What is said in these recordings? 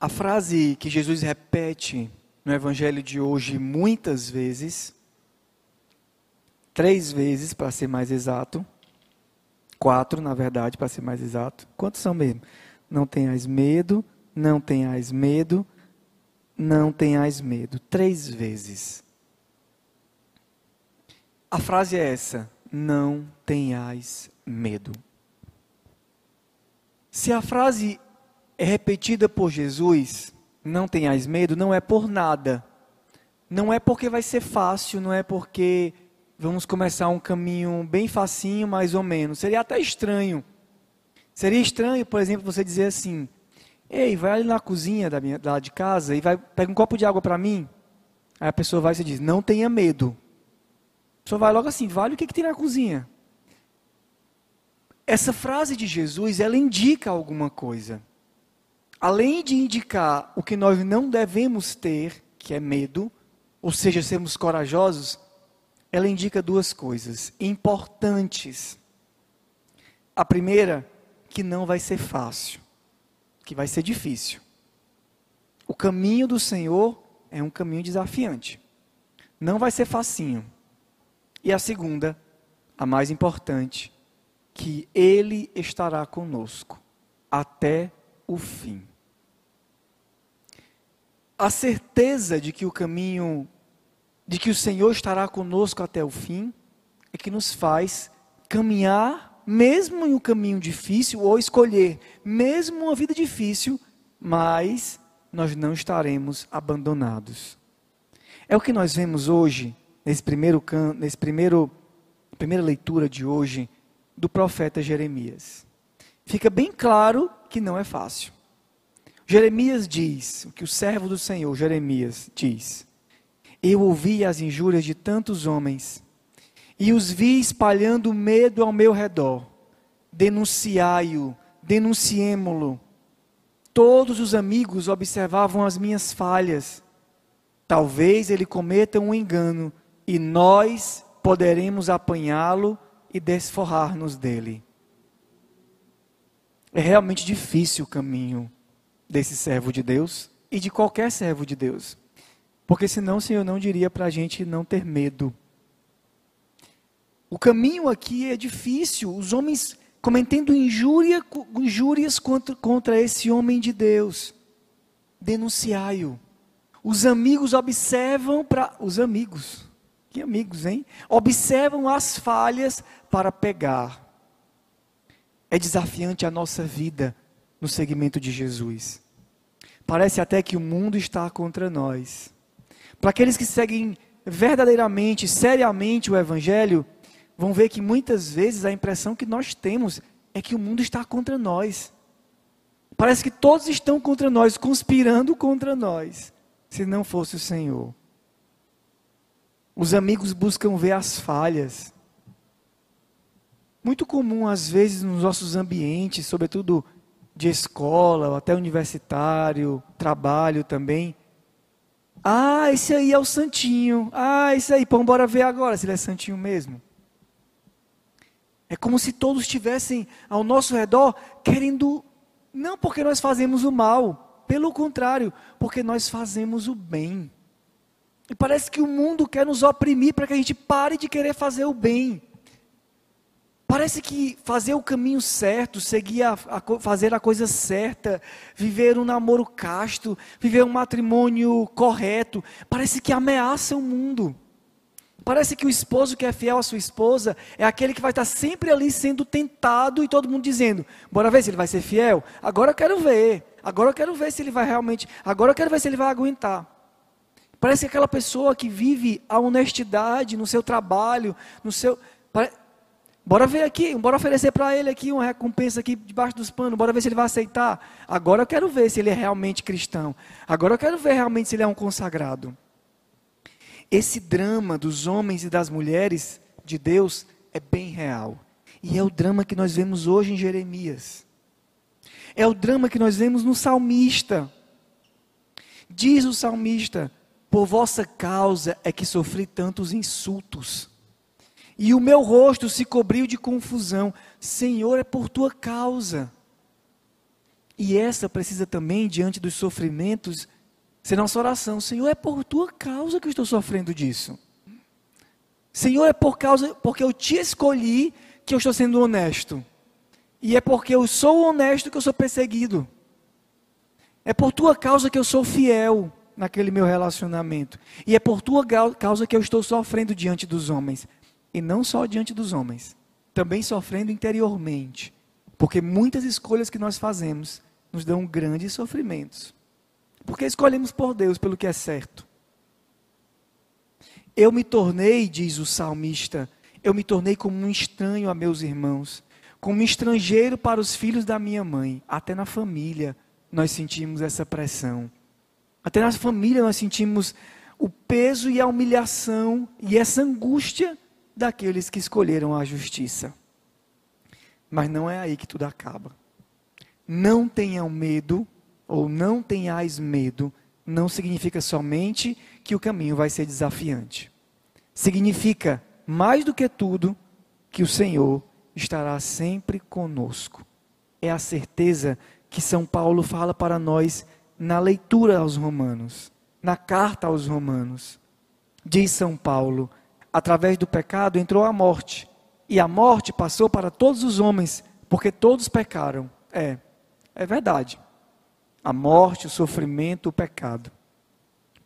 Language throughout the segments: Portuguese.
A frase que Jesus repete no Evangelho de hoje muitas vezes, três vezes para ser mais exato, quatro na verdade para ser mais exato. Quantos são mesmo? Não tenhais medo, não tenhais medo, não tenhais medo. Três vezes. A frase é essa: não tenhais medo. Se a frase é repetida por Jesus, não tenhais medo, não é por nada. Não é porque vai ser fácil, não é porque vamos começar um caminho bem facinho, mais ou menos. Seria até estranho. Seria estranho, por exemplo, você dizer assim: Ei, vai ali na cozinha da minha, lá de casa e vai pega um copo de água para mim. Aí a pessoa vai e diz: Não tenha medo. A pessoa vai logo assim: Vale o que, que tem na cozinha? Essa frase de Jesus, ela indica alguma coisa além de indicar o que nós não devemos ter, que é medo, ou seja, sermos corajosos, ela indica duas coisas importantes. A primeira, que não vai ser fácil, que vai ser difícil. O caminho do Senhor é um caminho desafiante. Não vai ser facinho. E a segunda, a mais importante, que Ele estará conosco até o fim. A certeza de que o caminho, de que o Senhor estará conosco até o fim, é que nos faz caminhar, mesmo em um caminho difícil, ou escolher, mesmo uma vida difícil, mas nós não estaremos abandonados. É o que nós vemos hoje, nesse primeiro, nesse primeiro primeira leitura de hoje, do profeta Jeremias. Fica bem claro que não é fácil. Jeremias diz, o que o servo do Senhor, Jeremias, diz: Eu ouvi as injúrias de tantos homens e os vi espalhando medo ao meu redor. Denunciai-o, denunciemo-lo. Todos os amigos observavam as minhas falhas. Talvez ele cometa um engano e nós poderemos apanhá-lo e desforrar-nos dele. É realmente difícil o caminho desse servo de Deus e de qualquer servo de Deus. Porque senão o Senhor não diria para a gente não ter medo. O caminho aqui é difícil. Os homens cometendo injúria, injúrias contra, contra esse homem de Deus. Denunciai-o. Os amigos observam para. Os amigos. Que amigos, hein? Observam as falhas para pegar. É desafiante a nossa vida no segmento de Jesus. Parece até que o mundo está contra nós. Para aqueles que seguem verdadeiramente, seriamente o Evangelho, vão ver que muitas vezes a impressão que nós temos é que o mundo está contra nós. Parece que todos estão contra nós, conspirando contra nós, se não fosse o Senhor. Os amigos buscam ver as falhas. Muito comum, às vezes, nos nossos ambientes, sobretudo de escola, até universitário, trabalho também. Ah, esse aí é o santinho. Ah, esse aí, pô, bora ver agora se ele é santinho mesmo. É como se todos estivessem ao nosso redor querendo, não porque nós fazemos o mal, pelo contrário, porque nós fazemos o bem. E parece que o mundo quer nos oprimir para que a gente pare de querer fazer o bem. Parece que fazer o caminho certo, seguir a, a, fazer a coisa certa, viver um namoro casto, viver um matrimônio correto, parece que ameaça o mundo. Parece que o esposo que é fiel à sua esposa é aquele que vai estar sempre ali sendo tentado e todo mundo dizendo: bora ver se ele vai ser fiel? Agora eu quero ver. Agora eu quero ver se ele vai realmente. Agora eu quero ver se ele vai aguentar. Parece aquela pessoa que vive a honestidade no seu trabalho, no seu. Bora ver aqui, bora oferecer para ele aqui uma recompensa aqui debaixo dos panos, bora ver se ele vai aceitar. Agora eu quero ver se ele é realmente cristão. Agora eu quero ver realmente se ele é um consagrado. Esse drama dos homens e das mulheres de Deus é bem real. E é o drama que nós vemos hoje em Jeremias. É o drama que nós vemos no salmista. Diz o salmista: Por vossa causa é que sofri tantos insultos e o meu rosto se cobriu de confusão. Senhor, é por tua causa. E essa precisa também, diante dos sofrimentos, ser nossa oração. Senhor, é por tua causa que eu estou sofrendo disso. Senhor, é por causa, porque eu te escolhi que eu estou sendo honesto. E é porque eu sou honesto que eu sou perseguido. É por tua causa que eu sou fiel naquele meu relacionamento. E é por tua causa que eu estou sofrendo diante dos homens. E não só diante dos homens, também sofrendo interiormente. Porque muitas escolhas que nós fazemos nos dão grandes sofrimentos. Porque escolhemos por Deus pelo que é certo. Eu me tornei, diz o salmista, eu me tornei como um estranho a meus irmãos, como um estrangeiro para os filhos da minha mãe. Até na família nós sentimos essa pressão. Até na família nós sentimos o peso e a humilhação e essa angústia daqueles que escolheram a justiça. Mas não é aí que tudo acaba. Não tenham medo, ou não tenhais medo, não significa somente que o caminho vai ser desafiante. Significa, mais do que tudo, que o Senhor estará sempre conosco. É a certeza que São Paulo fala para nós na leitura aos Romanos, na carta aos Romanos. Diz São Paulo: através do pecado entrou a morte, e a morte passou para todos os homens, porque todos pecaram. É, é verdade. A morte, o sofrimento, o pecado.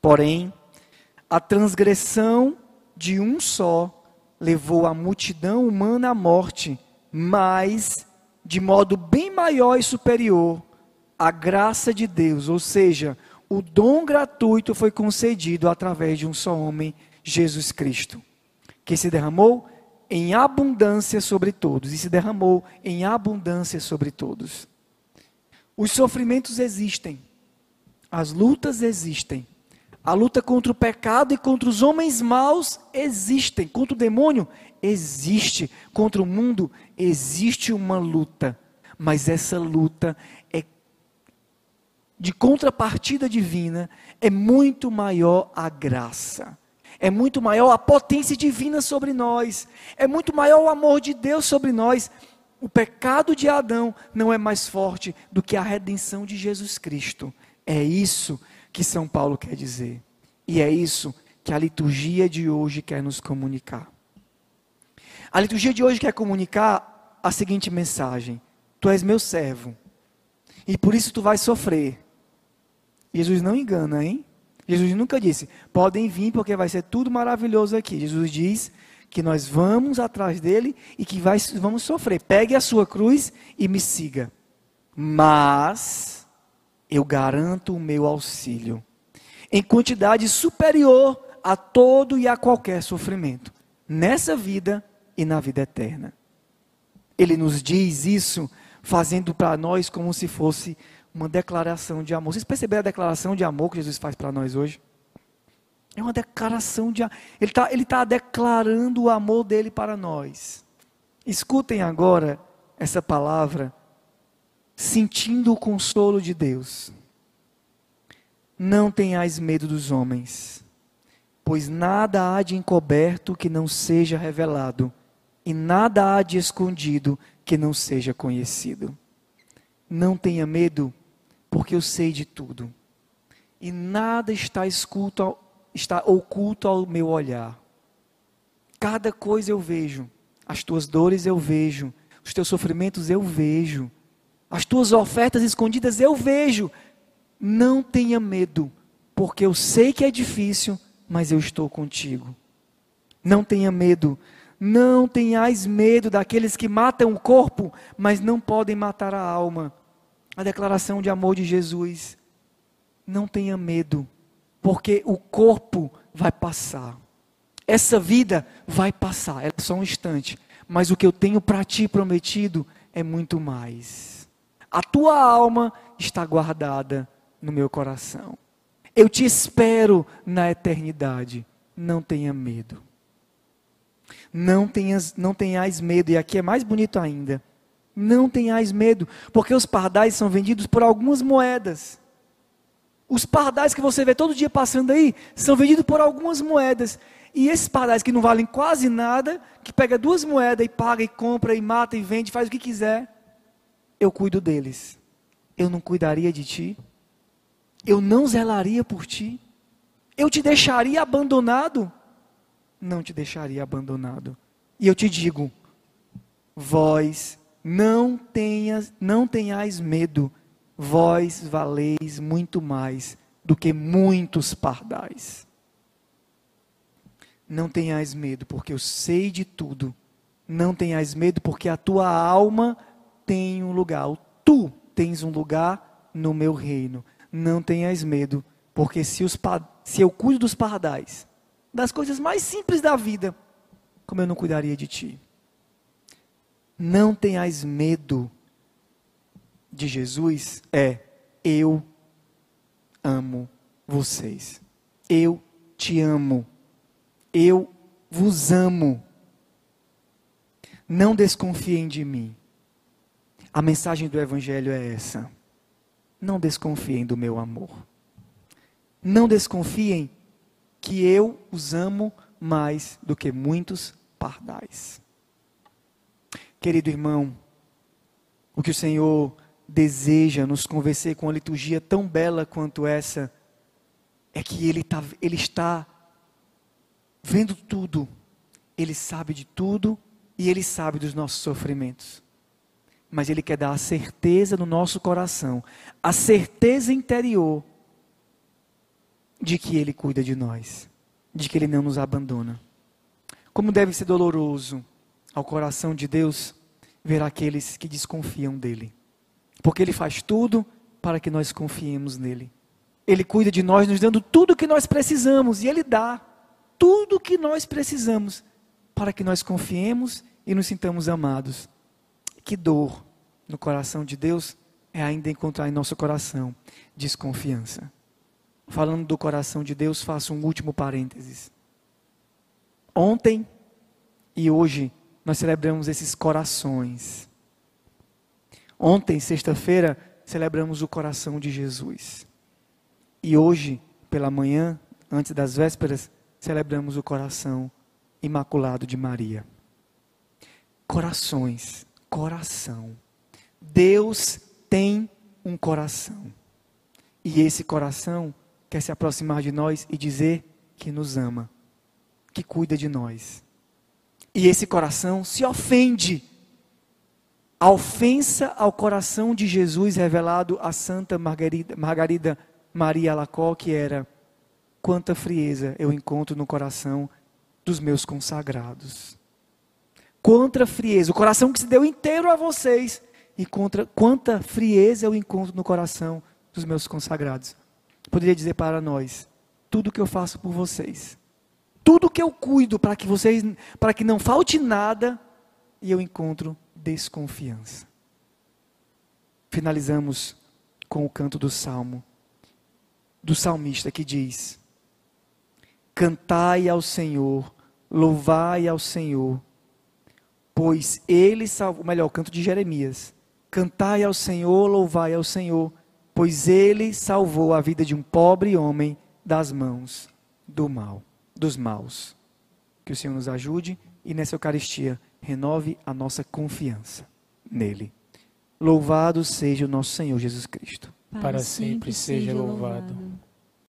Porém, a transgressão de um só levou a multidão humana à morte, mas de modo bem maior e superior a graça de Deus, ou seja, o dom gratuito foi concedido através de um só homem, Jesus Cristo, que se derramou em abundância sobre todos, e se derramou em abundância sobre todos. Os sofrimentos existem, as lutas existem, a luta contra o pecado e contra os homens maus existem, contra o demônio existe, contra o mundo existe uma luta, mas essa luta de contrapartida divina, é muito maior a graça. É muito maior a potência divina sobre nós. É muito maior o amor de Deus sobre nós. O pecado de Adão não é mais forte do que a redenção de Jesus Cristo. É isso que São Paulo quer dizer. E é isso que a liturgia de hoje quer nos comunicar. A liturgia de hoje quer comunicar a seguinte mensagem: Tu és meu servo, e por isso tu vais sofrer. Jesus não engana, hein? Jesus nunca disse, podem vir porque vai ser tudo maravilhoso aqui. Jesus diz que nós vamos atrás dele e que vai, vamos sofrer. Pegue a sua cruz e me siga. Mas eu garanto o meu auxílio em quantidade superior a todo e a qualquer sofrimento, nessa vida e na vida eterna. Ele nos diz isso fazendo para nós como se fosse uma declaração de amor. Vocês perceberam a declaração de amor que Jesus faz para nós hoje? É uma declaração de amor. Ele está ele tá declarando o amor dele para nós. Escutem agora essa palavra, sentindo o consolo de Deus. Não tenhais medo dos homens, pois nada há de encoberto que não seja revelado, e nada há de escondido que não seja conhecido. Não tenha medo porque eu sei de tudo. E nada está, esculto, está oculto ao meu olhar. Cada coisa eu vejo. As tuas dores eu vejo. Os teus sofrimentos eu vejo. As tuas ofertas escondidas eu vejo. Não tenha medo, porque eu sei que é difícil, mas eu estou contigo. Não tenha medo. Não tenhais medo daqueles que matam o corpo, mas não podem matar a alma a declaração de amor de Jesus. Não tenha medo, porque o corpo vai passar. Essa vida vai passar, é só um instante. Mas o que eu tenho para ti prometido é muito mais. A tua alma está guardada no meu coração. Eu te espero na eternidade. Não tenha medo. Não tenhas, não tenhais medo. E aqui é mais bonito ainda. Não tenhais medo, porque os pardais são vendidos por algumas moedas. Os pardais que você vê todo dia passando aí são vendidos por algumas moedas. E esses pardais que não valem quase nada, que pega duas moedas e paga e compra e mata e vende, faz o que quiser, eu cuido deles. eu não cuidaria de ti? Eu não zelaria por ti? Eu te deixaria abandonado? Não te deixaria abandonado. E eu te digo: vós não tenhas, não tenhais medo, vós valeis muito mais do que muitos pardais. Não tenhais medo, porque eu sei de tudo. Não tenhais medo, porque a tua alma tem um lugar. Tu tens um lugar no meu reino. Não tenhas medo, porque se, os, se eu cuido dos pardais, das coisas mais simples da vida, como eu não cuidaria de ti? Não tenhais medo de Jesus, é eu amo vocês. Eu te amo. Eu vos amo. Não desconfiem de mim. A mensagem do Evangelho é essa. Não desconfiem do meu amor. Não desconfiem que eu os amo mais do que muitos pardais. Querido irmão, o que o Senhor deseja nos convencer com uma liturgia tão bela quanto essa é que Ele, tá, ele está vendo tudo, Ele sabe de tudo e Ele sabe dos nossos sofrimentos. Mas Ele quer dar a certeza no nosso coração, a certeza interior de que Ele cuida de nós, de que Ele não nos abandona. Como deve ser doloroso ao coração de Deus ver aqueles que desconfiam dele. Porque ele faz tudo para que nós confiemos nele. Ele cuida de nós, nos dando tudo o que nós precisamos, e ele dá tudo o que nós precisamos para que nós confiemos e nos sintamos amados. Que dor no coração de Deus é ainda encontrar em nosso coração desconfiança. Falando do coração de Deus, faço um último parênteses. Ontem e hoje nós celebramos esses corações. Ontem, sexta-feira, celebramos o coração de Jesus. E hoje, pela manhã, antes das vésperas, celebramos o coração imaculado de Maria. Corações, coração. Deus tem um coração. E esse coração quer se aproximar de nós e dizer que nos ama, que cuida de nós. E esse coração se ofende. A ofensa ao coração de Jesus revelado a Santa Margarida, Margarida Maria Alacoque era: quanta frieza eu encontro no coração dos meus consagrados. Quanta frieza, o coração que se deu inteiro a vocês, e contra, quanta frieza eu encontro no coração dos meus consagrados. Poderia dizer para nós: tudo que eu faço por vocês tudo que eu cuido para que vocês, para que não falte nada, e eu encontro desconfiança. Finalizamos com o canto do salmo do salmista que diz: Cantai ao Senhor, louvai ao Senhor, pois ele salvou, melhor, o canto de Jeremias. Cantai ao Senhor, louvai ao Senhor, pois ele salvou a vida de um pobre homem das mãos do mal dos maus. Que o Senhor nos ajude e nessa Eucaristia renove a nossa confiança nele. Louvado seja o nosso Senhor Jesus Cristo. Para, sempre seja louvado.